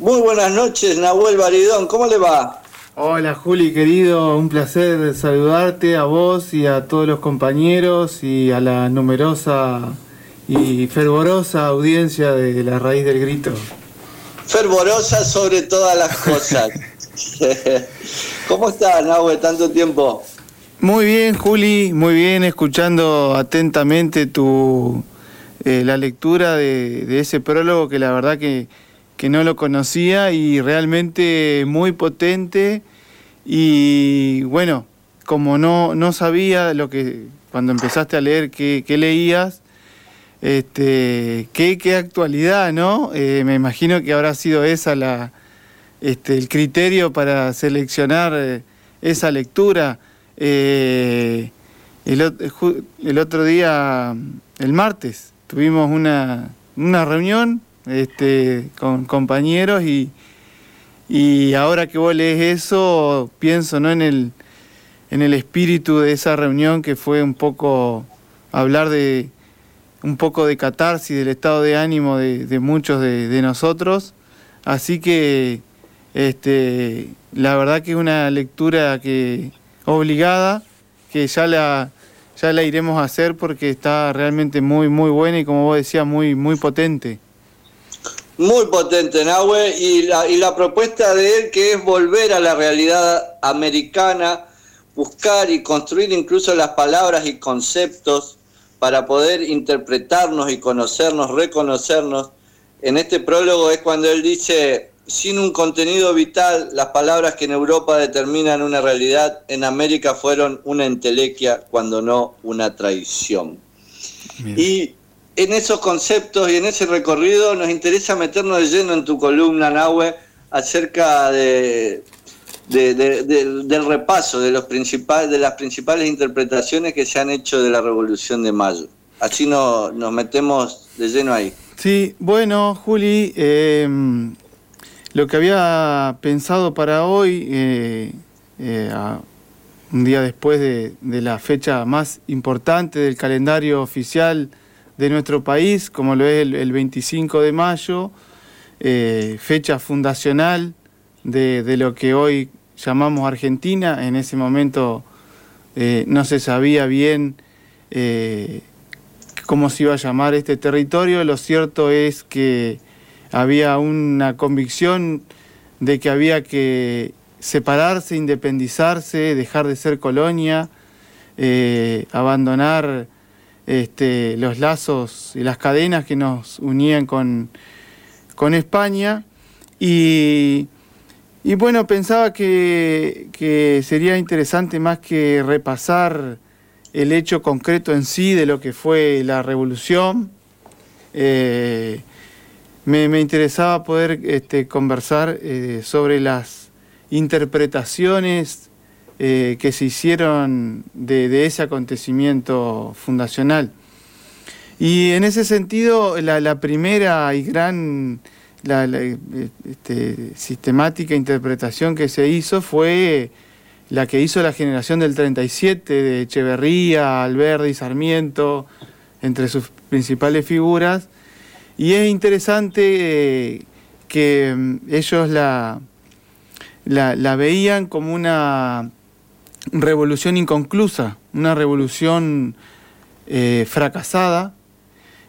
Muy buenas noches, Nahuel Baridón, ¿cómo le va? Hola Juli, querido, un placer saludarte a vos y a todos los compañeros y a la numerosa y fervorosa audiencia de La Raíz del Grito. Fervorosa sobre todas las cosas. ¿Cómo estás, Nahuel, tanto tiempo? Muy bien, Juli, muy bien, escuchando atentamente tu eh, la lectura de, ese prólogo que la verdad que, no lo conocía y realmente muy potente y bueno, como no, no sabía lo que cuando empezaste a leer qué, leías, este, qué, qué actualidad, ¿no? Eh, me imagino que habrá sido esa la, este, el criterio para seleccionar eh, esa lectura. el, el, otro día, el martes, tuvimos una, reunión este, con compañeros y, y ahora que vos lees eso, pienso ¿no? en, el, en el espíritu de esa reunión que fue un poco hablar de un poco de catarsis, del estado de ánimo de, muchos de, nosotros. Así que este, la verdad que es una lectura que obligada, que ya la, ya la iremos a hacer porque está realmente muy, muy buena y como vos decías, muy, muy potente. Muy potente, Nahue, y la, y la propuesta de él que es volver a la realidad americana, buscar y construir incluso las palabras y conceptos para poder interpretarnos y conocernos, reconocernos. En este prólogo es cuando él dice, sin un contenido vital, las palabras que en Europa determinan una realidad, en América fueron una entelequia, cuando no una traición. Y en esos conceptos y en ese recorrido nos interesa meternos de lleno en tu columna, Nahue, acerca de, del repaso de, los principales, de las principales interpretaciones que se han hecho de la Revolución de Mayo. Así nos metemos de lleno ahí. Sí, bueno, Juli, eh, lo que había pensado para hoy, eh, eh, un día después de, la fecha más importante del calendario oficial de nuestro país, como lo es el, 25 de mayo, eh, fecha fundacional de, lo que hoy llamamos Argentina. En ese momento no se sabía bien cómo se iba a llamar este territorio. Lo cierto es que había una convicción de que había que separarse, independizarse, dejar de ser colonia, eh, abandonar este, los lazos y las cadenas que nos unían con, con España. Y, bueno, pensaba que, sería interesante más que repasar el hecho concreto en sí de lo que fue la revolución. Eh, me, interesaba poder este, conversar eh, sobre las interpretaciones eh, que se hicieron de, ese acontecimiento fundacional. Y en ese sentido, la, primera y gran este, sistemática interpretación que se hizo fue la que hizo la generación del 37 de Echeverría, Alberdi, Sarmiento, entre sus principales figuras, y es interesante eh, que mm, ellos la, la, veían como una revolución inconclusa, una revolución eh, fracasada.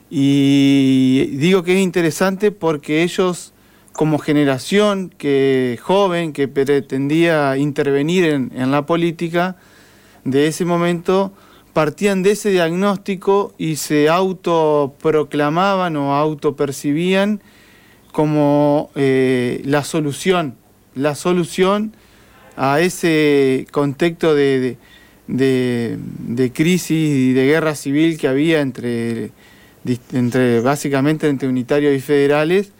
Y digo que es interesante porque ellos, como generación que, joven que pretendía intervenir en, en la política de ese momento, partían de ese diagnóstico y se autoproclamaban o autopercibían como eh, la solución, la solución a ese contexto de, crisis y de guerra civil que había entre, entre básicamente entre unitarios y federales.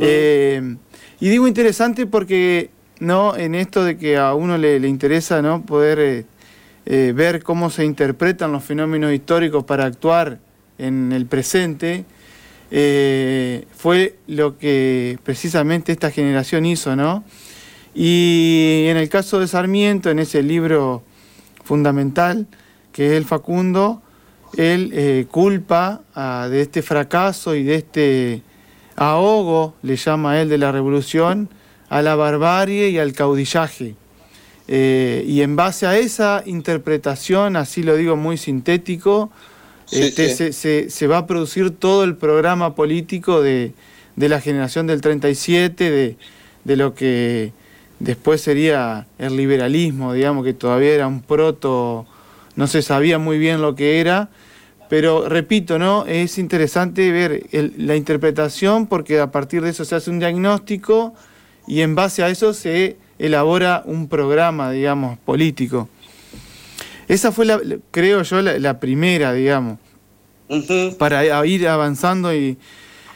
Eh, y digo interesante porque no en esto de que a uno le, interesa no poder eh, eh, ver cómo se interpretan los fenómenos históricos para actuar en el presente, fue lo que precisamente esta generación hizo, ¿no? Y en el caso de Sarmiento, en ese libro fundamental que es el Facundo, él eh, culpa de este fracaso y de este ahogo, le llama él de la revolución, a la barbarie y al caudillaje. Eh, y en base a esa interpretación, así lo digo muy sintético, este, Se, va a producir todo el programa político de, la generación del 37, de, de, lo que después sería el liberalismo, digamos que todavía era un proto, no se sabía muy bien lo que era, pero repito, ¿no? Es interesante ver la interpretación porque a partir de eso se hace un diagnóstico y en base a eso se elabora un programa, digamos, político. Esa fue, la, creo yo, la, primera, digamos, para ir avanzando y...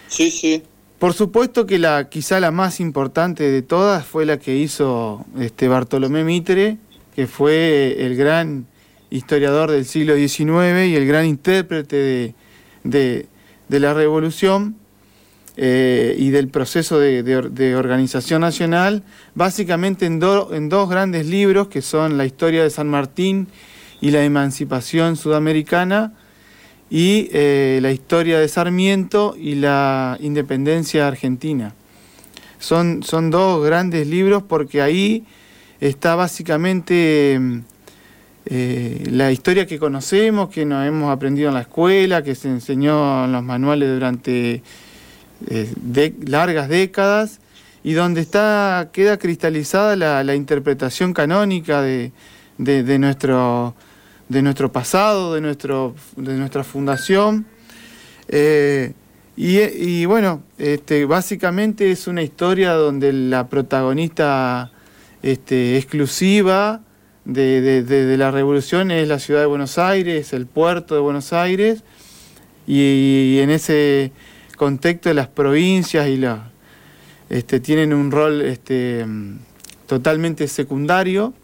Sí, sí. Por supuesto que la quizá la más importante de todas fue la que hizo este Bartolomé Mitre, que fue el gran historiador del siglo XIX y el gran intérprete de, la revolución eh, y del proceso de, organización nacional, básicamente en, en dos grandes libros que son La historia de San Martín y la emancipación sudamericana, y eh, la historia de Sarmiento y la independencia argentina. Son, son dos grandes libros porque ahí está básicamente eh, la historia que conocemos, que nos hemos aprendido en la escuela, que se enseñó en los manuales durante eh, largas décadas y donde está, queda cristalizada la, interpretación canónica de, nuestro, de nuestro pasado, de, nuestro, de nuestra fundación. Eh, y, bueno, este, básicamente es una historia donde la protagonista este, exclusiva de, la revolución es la ciudad de Buenos Aires, el puerto de Buenos Aires, y, en ese contexto las provincias y la, este, tienen un rol este, totalmente secundario.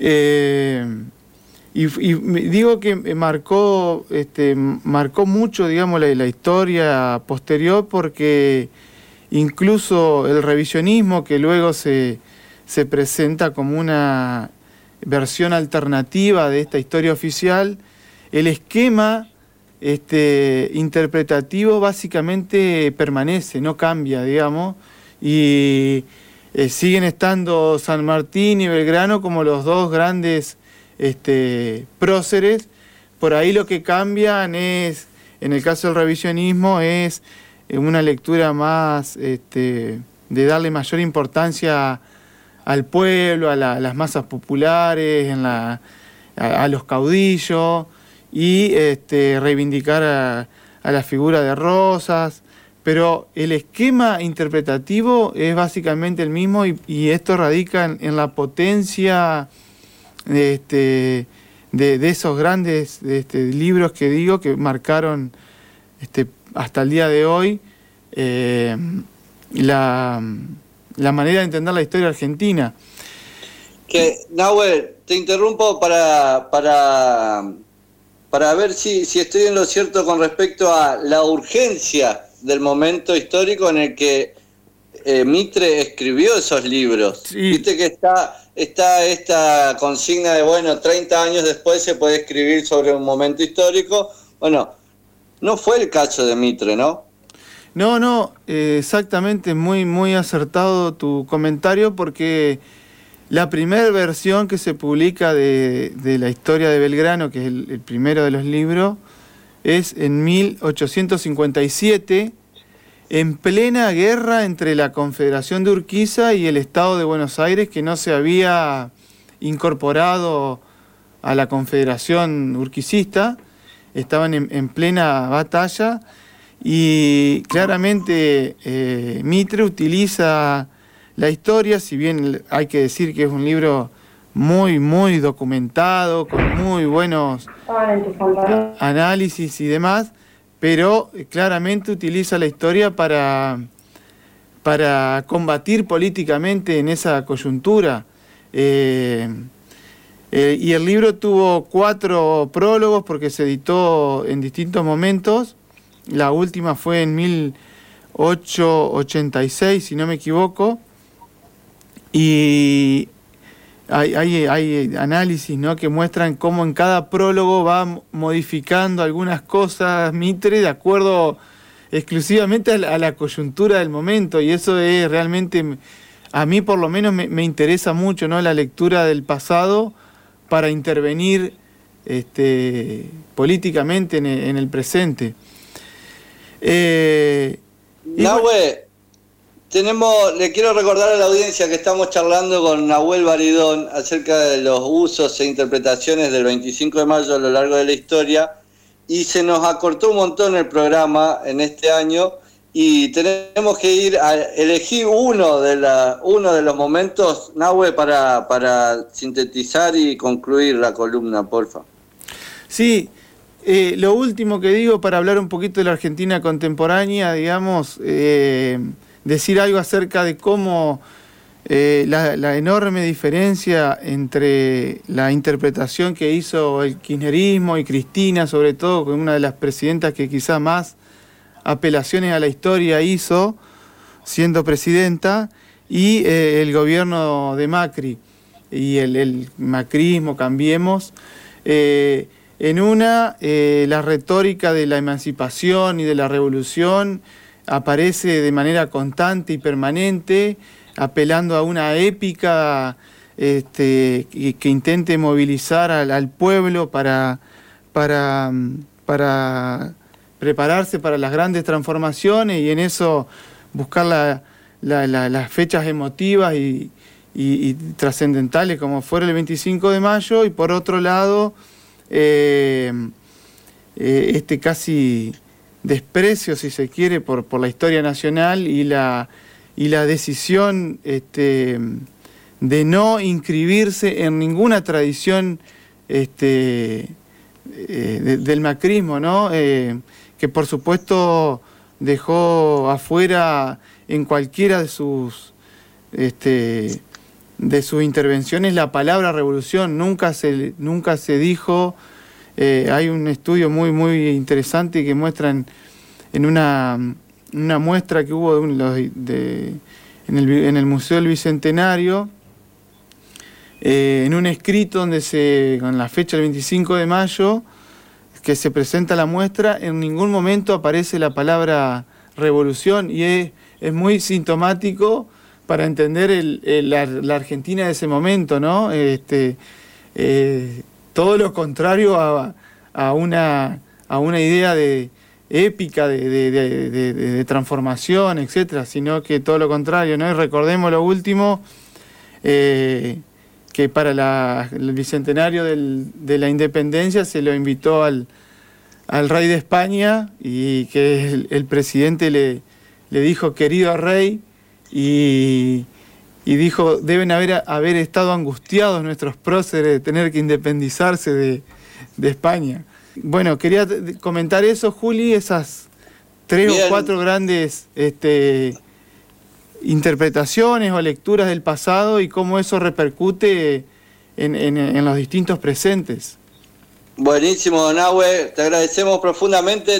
Eh, y, digo que marcó, este, marcó mucho digamos, la, la historia posterior porque incluso el revisionismo que luego se, se presenta como una versión alternativa de esta historia oficial, el esquema este, interpretativo básicamente permanece, no cambia, digamos, y eh, siguen estando San Martín y Belgrano como los dos grandes este, próceres. Por ahí lo que cambian es, en el caso del revisionismo, es eh, una lectura más este, de darle mayor importancia al pueblo, a, las masas populares, a, los caudillos y este, reivindicar a, la figura de Rosas, pero el esquema interpretativo es básicamente el mismo y, esto radica en, la potencia este, de, esos grandes este, libros que digo que marcaron hasta el día de hoy eh, la manera de entender la historia argentina. Que, Nahuel, te interrumpo para, para, para ver si estoy en lo cierto con respecto a la urgencia del momento histórico en el que eh, Mitre escribió esos libros. Viste que está, está esta consigna de, bueno, 30 años después se puede escribir sobre un momento histórico. Bueno, no fue el caso de Mitre, ¿no? No, no, eh, exactamente, muy, muy acertado tu comentario porque la primera versión que se publica de, la historia de Belgrano, que es el, primero de los libros, es en 1857, en plena guerra entre la Confederación de Urquiza y el Estado de Buenos Aires, que no se había incorporado a la Confederación Urquicista, estaban en plena batalla y claramente eh, Mitre utiliza la historia, si bien hay que decir que es un libro muy, muy documentado, con muy buenos análisis y demás, pero claramente utiliza la historia para, para combatir políticamente en esa coyuntura. Eh, eh, y el libro tuvo cuatro prólogos porque se editó en distintos momentos la última fue en 1886, si no me equivoco. Y hay, hay, análisis ¿no? que muestran cómo en cada prólogo va modificando algunas cosas Mitre de acuerdo exclusivamente a la, coyuntura del momento y eso es realmente, a mí por lo menos me, interesa mucho, ¿no? La lectura del pasado para intervenir este, políticamente en el, presente. Eh, Nahue, tenemos, le quiero recordar a la audiencia que estamos charlando con Nahuel Baridón acerca de los usos e interpretaciones del 25 de mayo a lo largo de la historia y se nos acortó un montón el programa en este año y tenemos que ir a elegir uno de, la, uno de los momentos, Nahue, para, para sintetizar y concluir la columna, porfa. Sí, eh, lo último que digo para hablar un poquito de la Argentina contemporánea, digamos, eh, decir algo acerca de cómo eh, la, enorme diferencia entre la interpretación que hizo el kirchnerismo y Cristina, sobre todo, con una de las presidentas que quizá más apelaciones a la historia hizo siendo presidenta, y eh, el gobierno de Macri y el, macrismo, cambiemos. Eh, en una, la retórica de la emancipación y de la revolución aparece de manera constante y permanente apelando a una épica este, que, intente movilizar al, pueblo para, para, para, prepararse para las grandes transformaciones y en eso buscar las fechas emotivas y, trascendentales como fuera el 25 de mayo y por otro lado eh, eh, este casi desprecio si se quiere por, por la historia nacional y la y la decisión este, de no inscribirse en ninguna tradición este, eh, del macrismo, ¿no? Eh, que por supuesto dejó afuera en cualquiera de sus este, de sus intervenciones la palabra revolución nunca se nunca se dijo eh, hay un estudio muy muy interesante que muestra en una muestra que hubo en, el, Museo del Bicentenario, eh, en un escrito donde se, con la fecha del 25 de mayo, que se presenta la muestra, en ningún momento aparece la palabra revolución y es, muy sintomático para entender la, Argentina de ese momento, ¿no? Este, eh, todo lo contrario a, una, a una idea de, épica de, transformación, etcétera, sino que todo lo contrario, ¿no? Y recordemos lo último, eh, que para el bicentenario de la independencia se lo invitó al, rey de España y que el, presidente le, le, dijo querido rey y, dijo deben haber, haber estado angustiados nuestros próceres de tener que independizarse de España. Bueno, quería comentar eso, Juli, esas tres o cuatro grandes este, interpretaciones o lecturas del pasado y cómo eso repercute en, los distintos presentes. Buenísimo, Nahue, te agradecemos profundamente.